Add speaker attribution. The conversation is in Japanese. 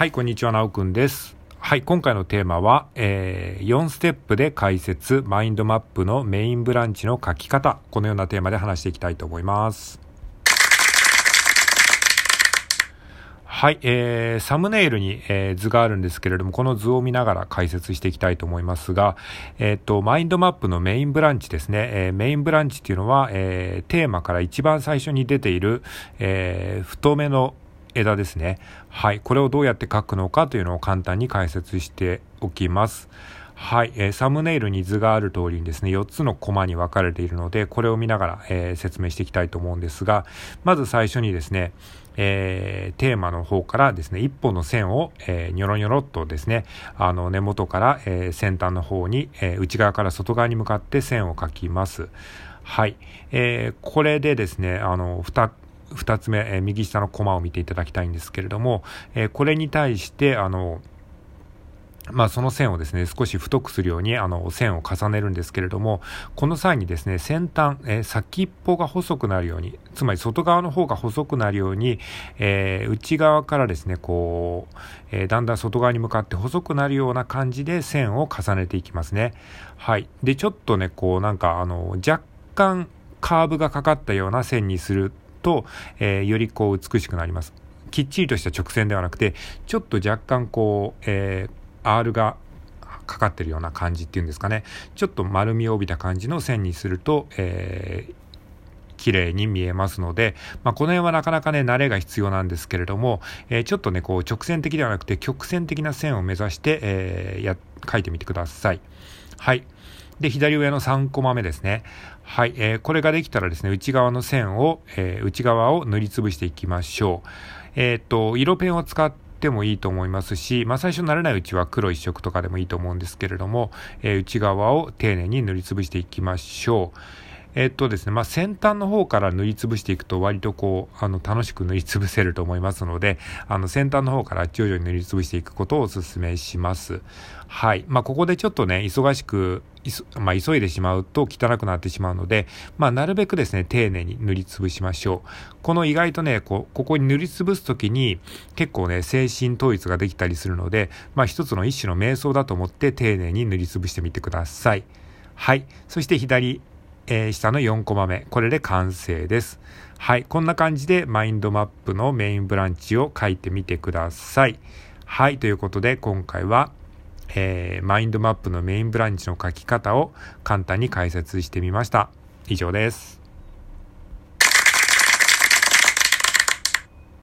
Speaker 1: はい、こんにちは、なおくんです。はい、今回のテーマは、えー、4ステップで解説、マインドマップのメインブランチの書き方、このようなテーマで話していきたいと思います。はい、えー、サムネイルに、えー、図があるんですけれども、この図を見ながら解説していきたいと思いますが、えっ、ー、と、マインドマップのメインブランチですね。えー、メインブランチっていうのは、えー、テーマから一番最初に出ている、えー、太めの枝ですね。はい。これをどうやって書くのかというのを簡単に解説しておきます。はい、えー、サムネイルに図がある通りにですね、4つのコマに分かれているので、これを見ながら、えー、説明していきたいと思うんですが、まず最初にですね、えー、テーマの方からですね、1本の線を、えー、ニョロニョロっとですね、あの根元から、え、先端の方に、え、内側から外側に向かって線を描きます。はい、えー、これでですね、あの、2 2つ目、え、右下のコマを見ていただきたいんですけれども、え、これに対して、あの、まあ、その線をですね、少し太くするように、あの、線を重ねるんですけれども、この際にですね、先端、えー、先っぽが細くなるように、つまり外側の方が細くなるように、えー、内側からですね、こう、えー、だんだん外側に向かって細くなるような感じで線を重ねていきますね。はい。で、ちょっとね、こう、なんか、あの、若干、カーブがかかったような線にすると、えー、よりこう美しくなります。きっちりとした直線ではなくて、ちょっと若干こう、えー、R がかかってるような感じっていうんですかね。ちょっと丸みを帯びた感じの線にすると、えー、綺麗に見えますので、まあ、この辺はなかなかね、慣れが必要なんですけれども、えー、ちょっとね、こう直線的ではなくて曲線的な線を目指して、えー、や、書いてみてください。はい。で、左上の3コマ目ですね。はい、えー、これができたらですね、内側の線を、えー、内側を塗りつぶしていきましょう。えっ、と、色ペンを使ってもいいと思いますし、まあ、最初慣れないうちは黒一色とかでもいいと思うんですけれども、えー、内側を丁寧に塗りつぶしていきましょう。えっとですね、まあ、先端の方から塗りつぶしていくと割とこう、あの、楽しく塗りつぶせると思いますので、あの、先端の方から徐々に塗りつぶしていくことをお勧めします。はい。まあ、ここでちょっとね、忙しく、まあ、急いでしまうと汚くなってしまうので、まあ、なるべくですね、丁寧に塗りつぶしましょう。この意外とね、こ、ここに塗りつぶすときに、結構ね、精神統一ができたりするので、まあ、一つの一種の瞑想だと思って丁寧に塗りつぶしてみてください。はい。そして左、えー、下の4コマ目。これで完成です。はい。こんな感じでマインドマップのメインブランチを書いてみてください。はい。ということで、今回は、えー、マインドマップのメインブランチの書き方を簡単に解説してみました。以上です。